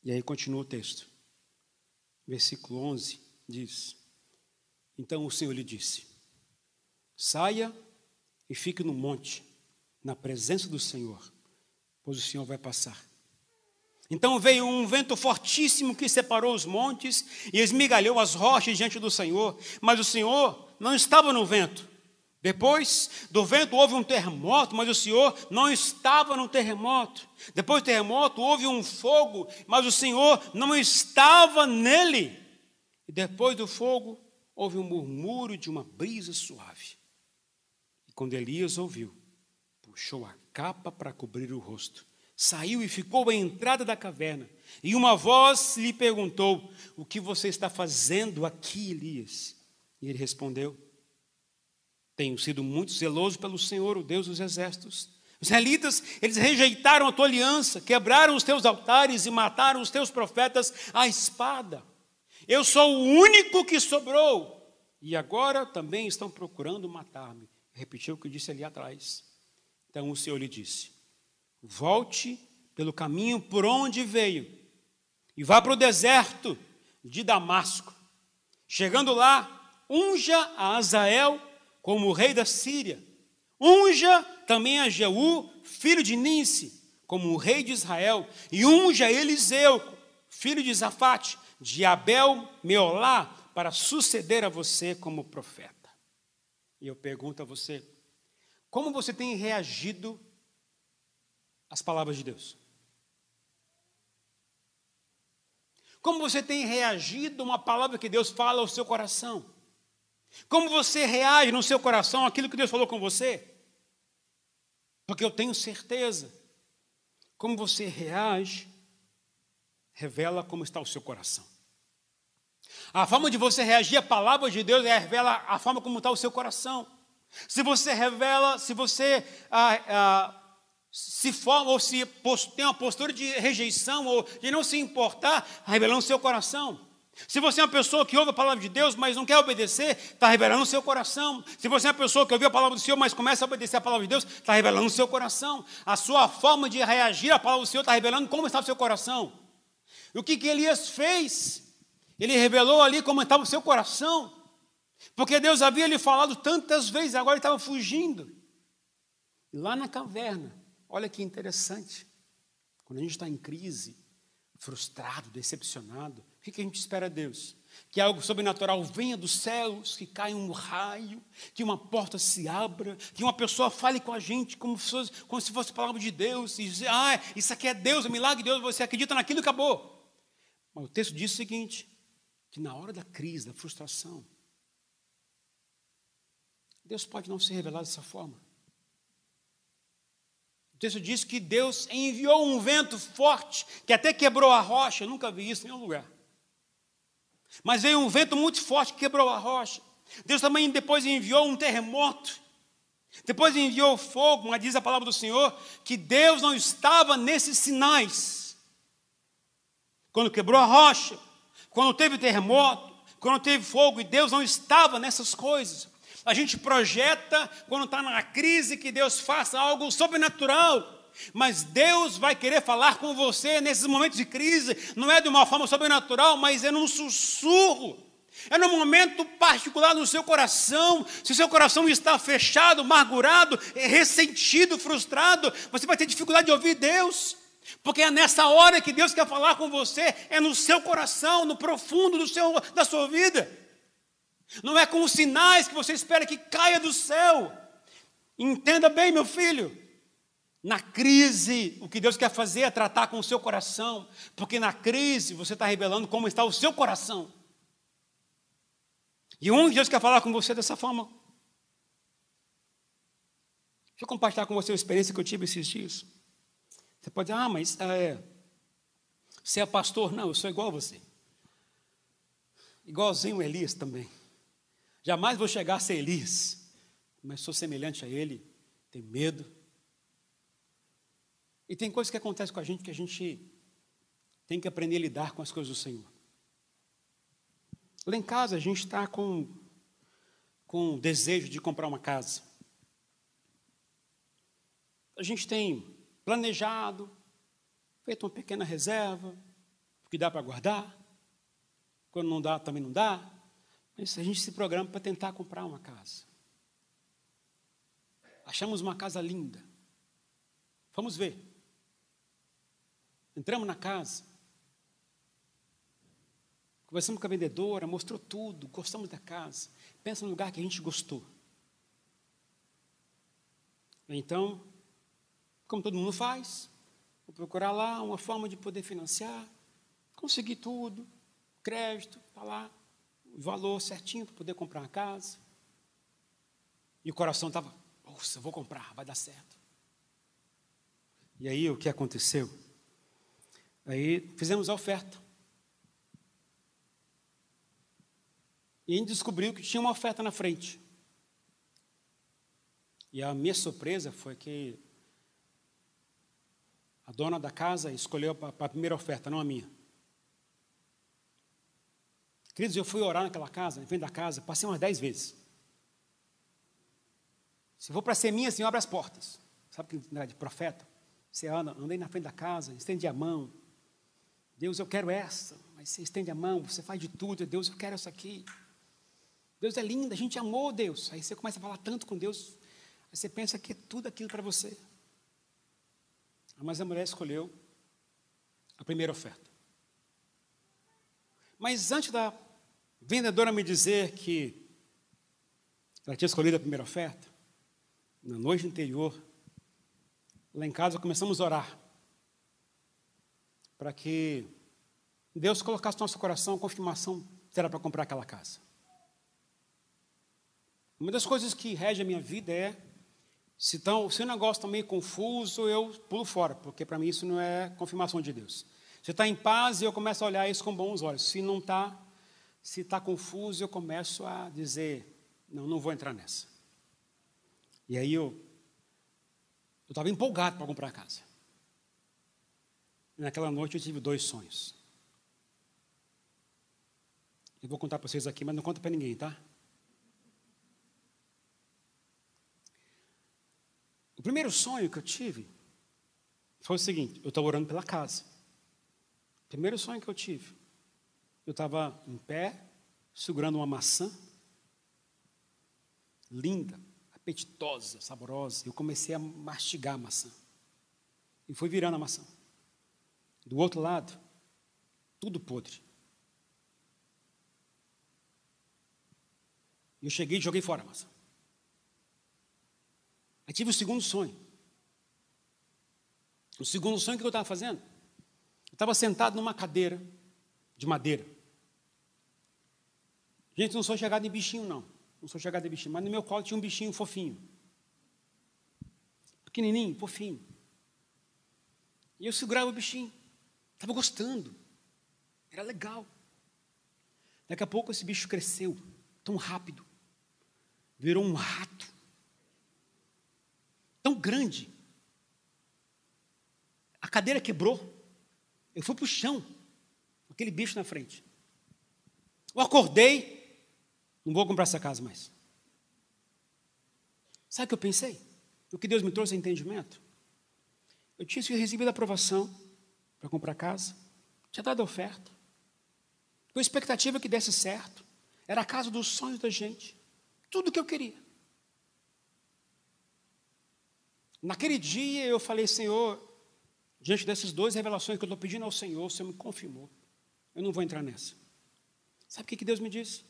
E aí continua o texto. Versículo 11 diz: Então o Senhor lhe disse: Saia e fique no monte, na presença do Senhor pois o Senhor vai passar. Então veio um vento fortíssimo que separou os montes e esmigalhou as rochas diante do Senhor, mas o Senhor não estava no vento. Depois do vento houve um terremoto, mas o Senhor não estava no terremoto. Depois do terremoto houve um fogo, mas o Senhor não estava nele. E depois do fogo houve um murmúrio de uma brisa suave. E quando Elias ouviu, puxou a capa para cobrir o rosto, saiu e ficou à entrada da caverna. E uma voz lhe perguntou: O que você está fazendo aqui, Elias? E ele respondeu: tenho sido muito zeloso pelo Senhor, o Deus dos exércitos. Os israelitas, eles rejeitaram a tua aliança, quebraram os teus altares e mataram os teus profetas à espada. Eu sou o único que sobrou. E agora também estão procurando matar-me. Repetiu o que disse ali atrás. Então o Senhor lhe disse: Volte pelo caminho por onde veio e vá para o deserto de Damasco. Chegando lá, unja a Azael como rei da Síria. Unja também a Jeú, filho de Ninse, como rei de Israel. E unja Eliseu, filho de Zafate, de Abel Meolá, para suceder a você como profeta. E eu pergunto a você, como você tem reagido às palavras de Deus? Como você tem reagido a uma palavra que Deus fala ao seu coração? Como você reage no seu coração àquilo que Deus falou com você? Porque eu tenho certeza, como você reage, revela como está o seu coração. A forma de você reagir à palavra de Deus é, revela a forma como está o seu coração. Se você revela, se você ah, ah, se forma ou se tem uma postura de rejeição ou de não se importar, revelando o seu coração. Se você é uma pessoa que ouve a palavra de Deus, mas não quer obedecer, está revelando o seu coração. Se você é uma pessoa que ouviu a palavra do Senhor, mas começa a obedecer a palavra de Deus, está revelando o seu coração. A sua forma de reagir à palavra do Senhor está revelando como está o seu coração. E o que, que Elias fez? Ele revelou ali como estava o seu coração. Porque Deus havia lhe falado tantas vezes, agora ele estava fugindo. Lá na caverna, olha que interessante. Quando a gente está em crise, frustrado, decepcionado, o que a gente espera a Deus? Que algo sobrenatural venha dos céus, que caia um raio, que uma porta se abra, que uma pessoa fale com a gente como se fosse, como se fosse palavra de Deus, e dizer, ah, isso aqui é Deus, é milagre de Deus, você acredita naquilo e acabou. Mas o texto diz o seguinte: que na hora da crise, da frustração, Deus pode não se revelar dessa forma. O texto diz que Deus enviou um vento forte que até quebrou a rocha. Eu nunca vi isso em nenhum lugar. Mas veio um vento muito forte que quebrou a rocha. Deus também depois enviou um terremoto. Depois enviou fogo, mas diz a palavra do Senhor que Deus não estava nesses sinais. Quando quebrou a rocha, quando teve terremoto, quando teve fogo, e Deus não estava nessas coisas. A gente projeta, quando está na crise, que Deus faça algo sobrenatural. Mas Deus vai querer falar com você nesses momentos de crise, não é de uma forma sobrenatural, mas é num sussurro. É num momento particular no seu coração. Se o seu coração está fechado, amargurado, ressentido, frustrado, você vai ter dificuldade de ouvir Deus. Porque é nessa hora que Deus quer falar com você, é no seu coração, no profundo do seu, da sua vida. Não é com os sinais que você espera que caia do céu. Entenda bem, meu filho. Na crise, o que Deus quer fazer é tratar com o seu coração, porque na crise você está revelando como está o seu coração. E onde Deus quer falar com você dessa forma? Deixa eu compartilhar com você a experiência que eu tive esses dias. Você pode dizer, ah, mas é, você é pastor? Não, eu sou igual a você. Igualzinho Elias também. Jamais vou chegar a ser Elias, mas sou semelhante a ele, tenho medo, e tem coisas que acontecem com a gente que a gente tem que aprender a lidar com as coisas do Senhor. Lá em casa a gente está com, com desejo de comprar uma casa. A gente tem planejado, feito uma pequena reserva, que dá para guardar. Quando não dá, também não dá. Mas a gente se programa para tentar comprar uma casa. Achamos uma casa linda. Vamos ver. Entramos na casa. Conversamos com a vendedora, mostrou tudo, gostamos da casa. Pensa no lugar que a gente gostou. Então, como todo mundo faz, vou procurar lá uma forma de poder financiar, conseguir tudo, crédito, está lá, valor certinho para poder comprar uma casa. E o coração estava, nossa, vou comprar, vai dar certo. E aí o que aconteceu? Aí fizemos a oferta. E a gente descobriu que tinha uma oferta na frente. E a minha surpresa foi que a dona da casa escolheu a primeira oferta, não a minha. Queridos, eu fui orar naquela casa, na frente da casa, passei umas dez vezes. Se for para ser minha, assim, abre as portas. Sabe que é de profeta? Você anda, andei na frente da casa, estende a mão. Deus, eu quero essa. Mas você estende a mão, você faz de tudo. Deus, eu quero essa aqui. Deus é lindo, a gente amou Deus. Aí você começa a falar tanto com Deus, aí você pensa que é tudo aquilo para você. Mas a mulher escolheu a primeira oferta. Mas antes da vendedora me dizer que ela tinha escolhido a primeira oferta, na noite anterior, lá em casa começamos a orar para que Deus colocasse no nosso coração a confirmação que era para comprar aquela casa. Uma das coisas que rege a minha vida é se, tão, se o negócio está meio confuso, eu pulo fora, porque para mim isso não é confirmação de Deus. Se está em paz, eu começo a olhar isso com bons olhos. Se não está, se está confuso, eu começo a dizer, não, não vou entrar nessa. E aí eu estava empolgado para comprar a casa. E naquela noite eu tive dois sonhos. Eu vou contar para vocês aqui, mas não conta para ninguém, tá? O primeiro sonho que eu tive foi o seguinte: eu estava orando pela casa. Primeiro sonho que eu tive, eu estava em pé, segurando uma maçã, linda, apetitosa, saborosa. Eu comecei a mastigar a maçã. E fui virando a maçã. Do outro lado, tudo podre. Eu cheguei e joguei fora a maçã. Aí tive o segundo sonho. O segundo sonho que eu estava fazendo? Eu estava sentado numa cadeira de madeira. Gente, não sou chegado em bichinho, não. Não sou chegado em bichinho, mas no meu colo tinha um bichinho fofinho. Pequenininho, fofinho. E eu segurava o bichinho. Estava gostando. Era legal. Daqui a pouco esse bicho cresceu tão rápido. Virou um rato tão grande. A cadeira quebrou. Eu fui para o chão, aquele bicho na frente. Eu acordei, não vou comprar essa casa mais. Sabe o que eu pensei? O que Deus me trouxe é entendimento. Eu tinha recebido a aprovação para comprar casa, tinha dado a oferta, com a expectativa que desse certo, era a casa dos sonhos da gente, tudo o que eu queria. Naquele dia eu falei, Senhor, diante dessas duas revelações que eu estou pedindo ao Senhor, o Senhor me confirmou. Eu não vou entrar nessa. Sabe o que Deus me disse?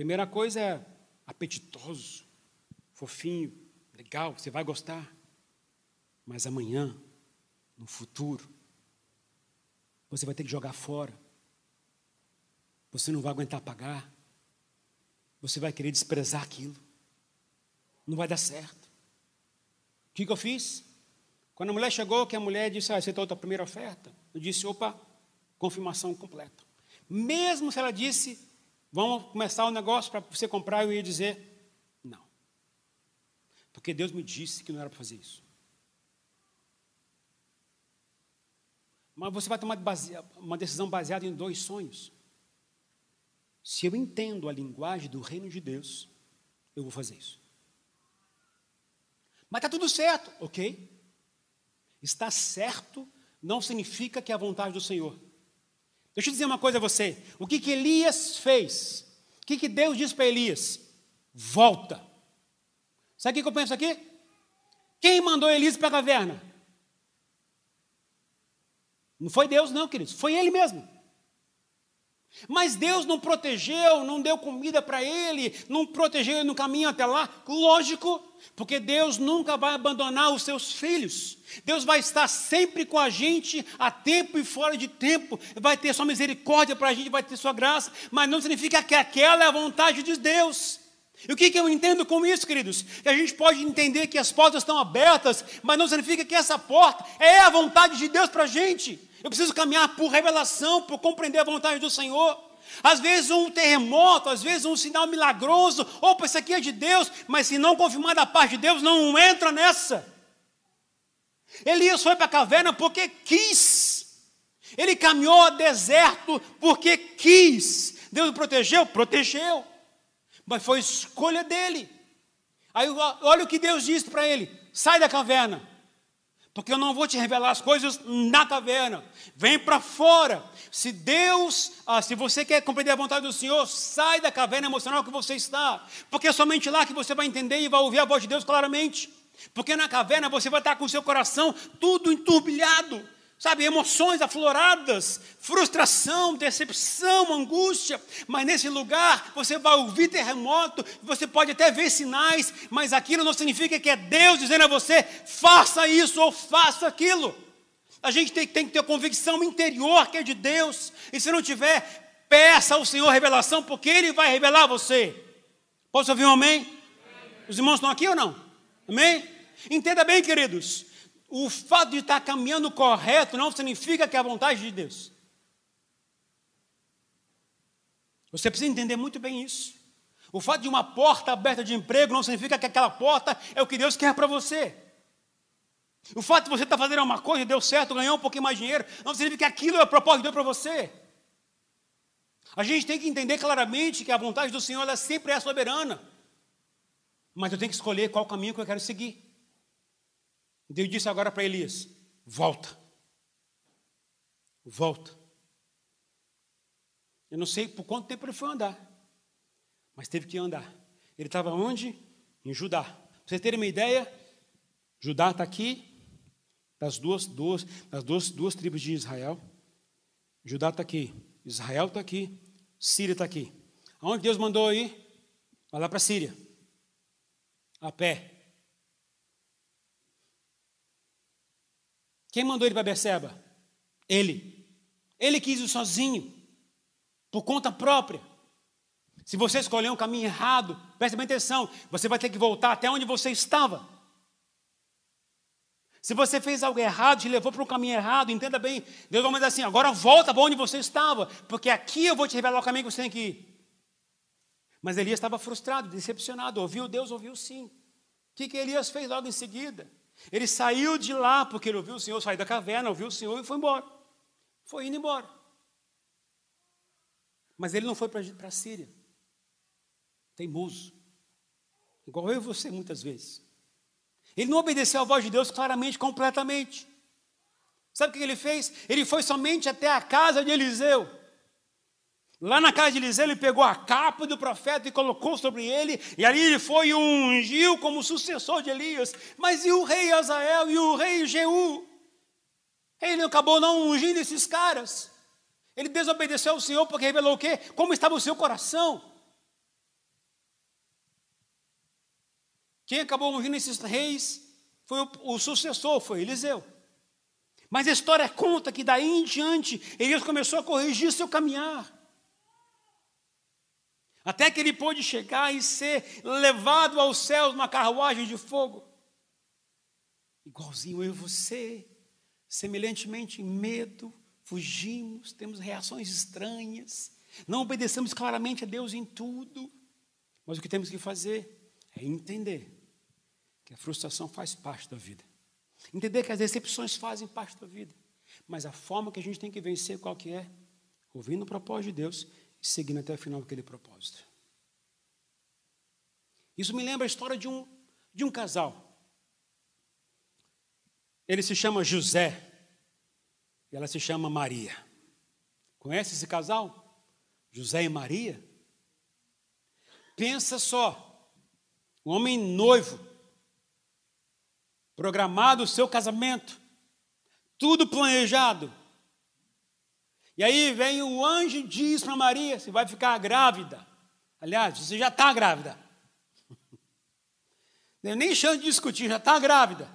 Primeira coisa é apetitoso, fofinho, legal, você vai gostar. Mas amanhã, no futuro, você vai ter que jogar fora. Você não vai aguentar pagar. Você vai querer desprezar aquilo. Não vai dar certo. O que, que eu fiz? Quando a mulher chegou, que a mulher disse, ah, aceitou a tua primeira oferta, eu disse, opa, confirmação completa. Mesmo se ela disse, vamos começar o negócio para você comprar, eu ia dizer, não. Porque Deus me disse que não era para fazer isso. Mas você vai tomar uma decisão baseada em dois sonhos. Se eu entendo a linguagem do reino de Deus, eu vou fazer isso. Mas está tudo certo, ok? Está certo não significa que é a vontade do Senhor. Deixa eu dizer uma coisa a você. O que, que Elias fez? O que, que Deus disse para Elias? Volta. Sabe o que eu penso aqui? Quem mandou Elias para a caverna? Não foi Deus, não, queridos. Foi ele mesmo. Mas Deus não protegeu, não deu comida para ele, não protegeu ele no caminho até lá. Lógico, porque Deus nunca vai abandonar os seus filhos. Deus vai estar sempre com a gente, a tempo e fora de tempo. Vai ter sua misericórdia para a gente, vai ter sua graça. Mas não significa que aquela é a vontade de Deus. E o que, que eu entendo com isso, queridos? Que a gente pode entender que as portas estão abertas, mas não significa que essa porta é a vontade de Deus para a gente. Eu preciso caminhar por revelação, por compreender a vontade do Senhor. Às vezes um terremoto, às vezes um sinal milagroso, opa, isso aqui é de Deus, mas se não confirmar da parte de Deus, não entra nessa. Elias foi para a caverna porque quis. Ele caminhou ao deserto porque quis. Deus o protegeu? Protegeu. Mas foi escolha dele. Aí olha o que Deus disse para ele: sai da caverna porque eu não vou te revelar as coisas na caverna. Vem para fora. Se Deus, ah, se você quer compreender a vontade do Senhor, sai da caverna emocional que você está, porque é somente lá que você vai entender e vai ouvir a voz de Deus claramente. Porque na caverna você vai estar com o seu coração tudo enturbilhado sabe, emoções afloradas, frustração, decepção, angústia, mas nesse lugar você vai ouvir terremoto, você pode até ver sinais, mas aquilo não significa que é Deus dizendo a você, faça isso ou faça aquilo. A gente tem, tem que ter convicção interior que é de Deus, e se não tiver, peça ao Senhor revelação, porque Ele vai revelar a você. Posso ouvir um amém? Os irmãos estão aqui ou não? Amém? Entenda bem, queridos o fato de estar caminhando correto não significa que é a vontade de Deus. Você precisa entender muito bem isso. O fato de uma porta aberta de emprego não significa que aquela porta é o que Deus quer para você. O fato de você estar fazendo uma coisa e deu certo, ganhou um pouquinho mais de dinheiro, não significa que aquilo é o propósito de Deus para você. A gente tem que entender claramente que a vontade do Senhor ela sempre é soberana. Mas eu tenho que escolher qual caminho que eu quero seguir. Deus disse agora para Elias: volta. Volta. Eu não sei por quanto tempo ele foi andar, mas teve que andar. Ele estava onde? Em Judá. Para vocês terem uma ideia, Judá está aqui, das duas, duas, das duas, duas tribos de Israel. Judá está aqui, Israel está aqui, Síria está aqui. Aonde Deus mandou ir? Vai lá para Síria. A pé. Quem mandou ele para Beceba? Ele. Ele quis ir sozinho, por conta própria. Se você escolher um caminho errado, preste bem atenção, você vai ter que voltar até onde você estava. Se você fez algo errado, te levou para um caminho errado, entenda bem, Deus vai dizer assim: agora volta para onde você estava, porque aqui eu vou te revelar o caminho que você tem que ir. Mas Elias estava frustrado, decepcionado, ouviu Deus, ouviu sim. O que, que Elias fez logo em seguida? Ele saiu de lá porque ele ouviu o Senhor sair da caverna, ouviu o Senhor e foi embora. Foi indo embora. Mas ele não foi para a Síria. Teimoso. Igual eu e você muitas vezes. Ele não obedeceu à voz de Deus claramente, completamente. Sabe o que ele fez? Ele foi somente até a casa de Eliseu. Lá na casa de Eliseu, ele pegou a capa do profeta e colocou sobre ele, e ali ele foi e ungiu como sucessor de Elias. Mas e o rei Azael e o rei Jeú? Ele acabou não ungindo esses caras. Ele desobedeceu ao Senhor porque revelou o quê? Como estava o seu coração. Quem acabou ungindo esses reis foi o, o sucessor, foi Eliseu. Mas a história conta que daí em diante, Elias começou a corrigir seu caminhar. Até que ele pôde chegar e ser levado aos céus numa carruagem de fogo. Igualzinho eu e você, semelhantemente medo, fugimos, temos reações estranhas, não obedecemos claramente a Deus em tudo. Mas o que temos que fazer é entender que a frustração faz parte da vida. Entender que as decepções fazem parte da vida. Mas a forma que a gente tem que vencer qual que é? Ouvindo o propósito de Deus e seguindo até o final aquele propósito. Isso me lembra a história de um, de um casal. Ele se chama José e ela se chama Maria. Conhece esse casal? José e Maria? Pensa só, um homem noivo, programado o seu casamento, tudo planejado. E aí vem o anjo e diz para Maria: você vai ficar grávida. Aliás, você já está grávida. Não nem chance de discutir, já está grávida.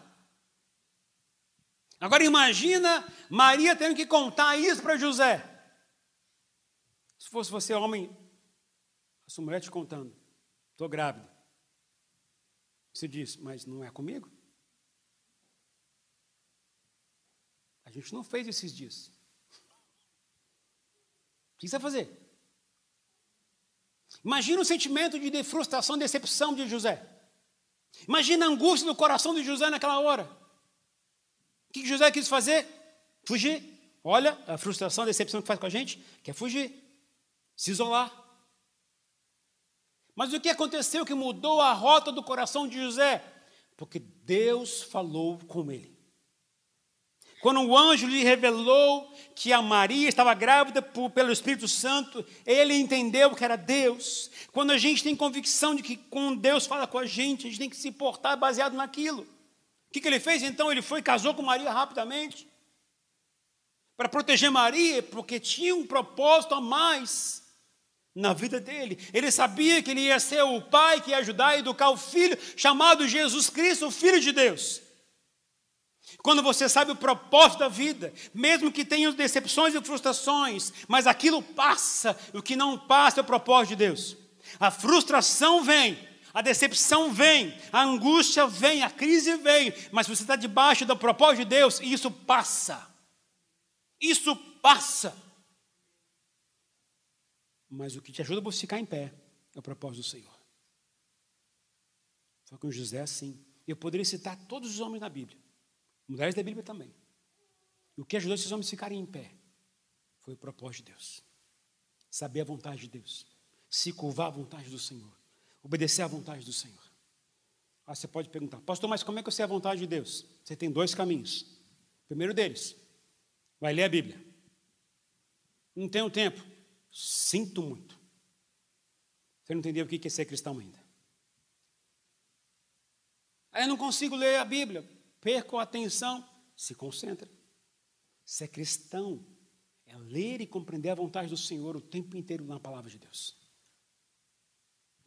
Agora imagina Maria tendo que contar isso para José. Se fosse você, homem, a sua mulher te contando, estou grávida. Você diz, mas não é comigo? A gente não fez esses dias. Que você vai fazer? Imagina o sentimento de frustração, decepção de José. Imagina a angústia do coração de José naquela hora. O que José quis fazer? Fugir. Olha a frustração, a decepção que faz com a gente, quer fugir, se isolar. Mas o que aconteceu que mudou a rota do coração de José? Porque Deus falou com ele. Quando o anjo lhe revelou que a Maria estava grávida por, pelo Espírito Santo, ele entendeu que era Deus. Quando a gente tem convicção de que quando Deus fala com a gente, a gente tem que se portar baseado naquilo. O que, que ele fez então? Ele foi e casou com Maria rapidamente. Para proteger Maria, porque tinha um propósito a mais na vida dele. Ele sabia que ele ia ser o pai que ia ajudar a educar o filho, chamado Jesus Cristo, o Filho de Deus. Quando você sabe o propósito da vida, mesmo que tenha decepções e frustrações, mas aquilo passa, o que não passa é o propósito de Deus. A frustração vem, a decepção vem, a angústia vem, a crise vem, mas você está debaixo do propósito de Deus e isso passa. Isso passa. Mas o que te ajuda a você ficar em pé é o propósito do Senhor. Foi com José assim. Eu poderia citar todos os homens na Bíblia. Mulheres da Bíblia também. E o que ajudou esses homens a ficarem em pé foi o propósito de Deus. Saber a vontade de Deus. Se curvar à vontade do Senhor. Obedecer à vontade do Senhor. Ah, você pode perguntar, pastor, mas como é que eu sei a vontade de Deus? Você tem dois caminhos. O primeiro deles, vai ler a Bíblia. Não tenho tempo. Sinto muito. Você não entendeu o que é ser cristão ainda. Aí eu não consigo ler a Bíblia percam a atenção, se concentra. Se é cristão, é ler e compreender a vontade do Senhor o tempo inteiro na palavra de Deus.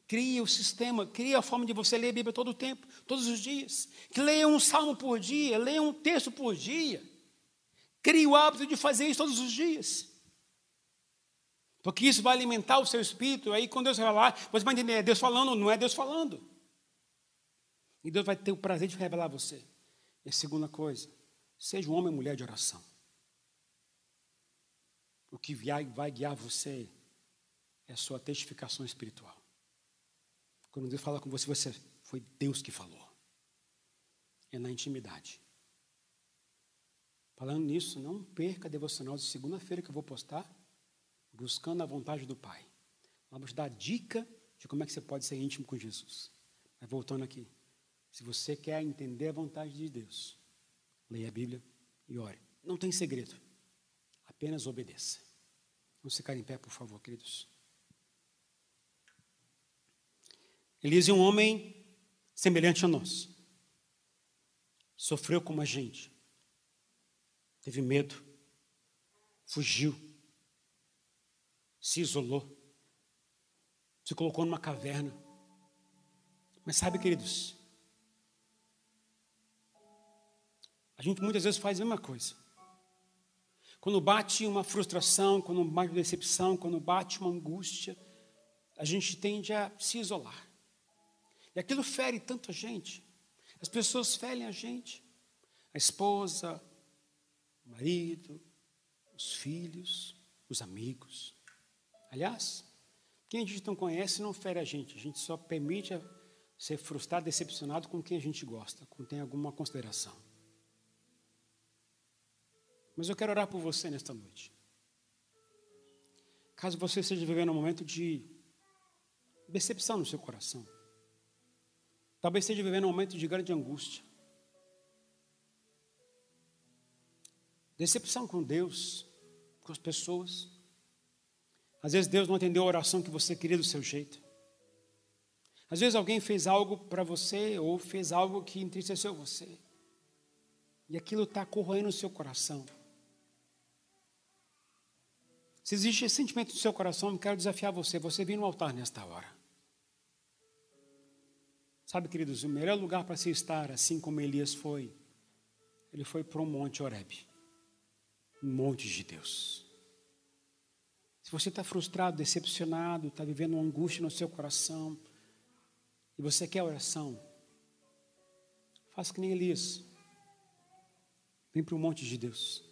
Cria o sistema, cria a forma de você ler a Bíblia todo o tempo, todos os dias. Que leia um salmo por dia, leia um texto por dia. Crie o hábito de fazer isso todos os dias. Porque isso vai alimentar o seu espírito. Aí, quando Deus falar, você vai entender: é Deus falando, não é Deus falando. E Deus vai ter o prazer de revelar a você. E a segunda coisa, seja um homem ou mulher de oração. O que vai guiar você é a sua testificação espiritual. Quando Deus fala com você, você foi Deus que falou. É na intimidade. Falando nisso, não perca a devocional de segunda-feira que eu vou postar, buscando a vontade do Pai. Vamos dar dica de como é que você pode ser íntimo com Jesus. Mas voltando aqui. Se você quer entender a vontade de Deus, leia a Bíblia e ore. Não tem segredo. Apenas obedeça. Vamos ficar em pé, por favor, queridos. Elias é um homem semelhante a nós. Sofreu como a gente. Teve medo. Fugiu. Se isolou. Se colocou numa caverna. Mas sabe, queridos, A gente muitas vezes faz a mesma coisa. Quando bate uma frustração, quando bate uma decepção, quando bate uma angústia, a gente tende a se isolar. E aquilo fere tanto a gente. As pessoas ferem a gente. A esposa, o marido, os filhos, os amigos. Aliás, quem a gente não conhece não fere a gente. A gente só permite ser frustrado, decepcionado com quem a gente gosta, com quem tem alguma consideração. Mas eu quero orar por você nesta noite. Caso você esteja vivendo um momento de decepção no seu coração, talvez esteja vivendo um momento de grande angústia, decepção com Deus, com as pessoas. Às vezes Deus não atendeu a oração que você queria do seu jeito. Às vezes alguém fez algo para você ou fez algo que entristeceu você. E aquilo está corroendo o seu coração. Se existe esse sentimento no seu coração, eu quero desafiar você. Você vem no altar nesta hora. Sabe, queridos, o melhor lugar para se estar, assim como Elias foi, ele foi para um monte Horeb um monte de Deus. Se você está frustrado, decepcionado, está vivendo uma angústia no seu coração, e você quer oração, faça que nem Elias. Vem para o monte de Deus.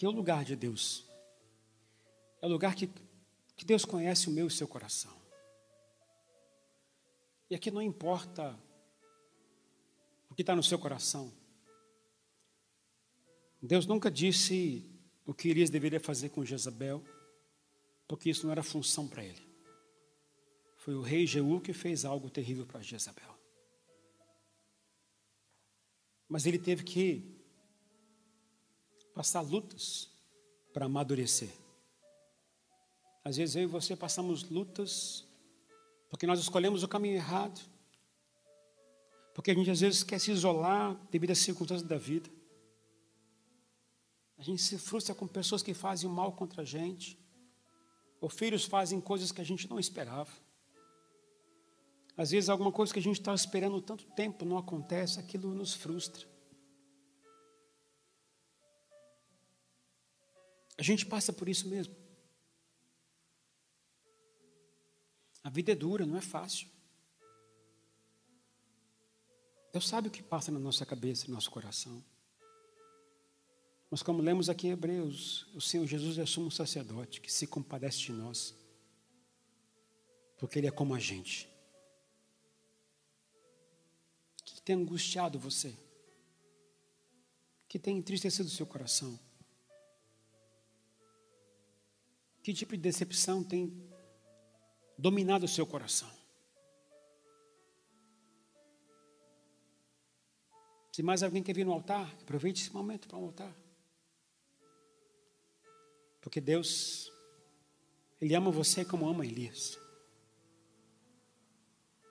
Aqui é o lugar de Deus. É o lugar que, que Deus conhece o meu e o seu coração. E aqui não importa o que está no seu coração. Deus nunca disse o que Elias deveria fazer com Jezabel, porque isso não era função para ele. Foi o rei Jeú que fez algo terrível para Jezabel. Mas ele teve que passar lutas para amadurecer. Às vezes eu e você passamos lutas porque nós escolhemos o caminho errado, porque a gente às vezes quer se isolar devido às circunstâncias da vida. A gente se frustra com pessoas que fazem mal contra a gente, ou filhos fazem coisas que a gente não esperava. Às vezes, alguma coisa que a gente estava esperando tanto tempo não acontece, aquilo nos frustra. A gente passa por isso mesmo. A vida é dura, não é fácil. Deus sabe o que passa na nossa cabeça e no nosso coração. Mas como lemos aqui em Hebreus, o Senhor Jesus é sumo sacerdote que se compadece de nós, porque Ele é como a gente que tem angustiado você, que tem entristecido o seu coração? Que tipo de decepção tem dominado o seu coração? Se mais alguém quer vir no altar, aproveite esse momento para um altar. Porque Deus, Ele ama você como ama Elias.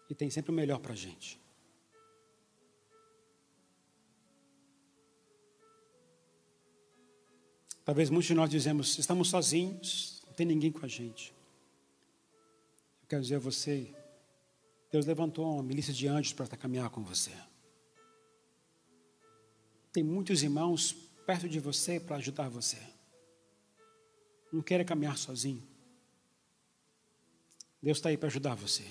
E tem sempre o melhor para a gente. Talvez muitos de nós dizemos, estamos sozinhos, tem ninguém com a gente. Eu quero dizer a você, Deus levantou uma milícia de anjos para caminhar com você. Tem muitos irmãos perto de você para ajudar você. Não queira caminhar sozinho. Deus está aí para ajudar você.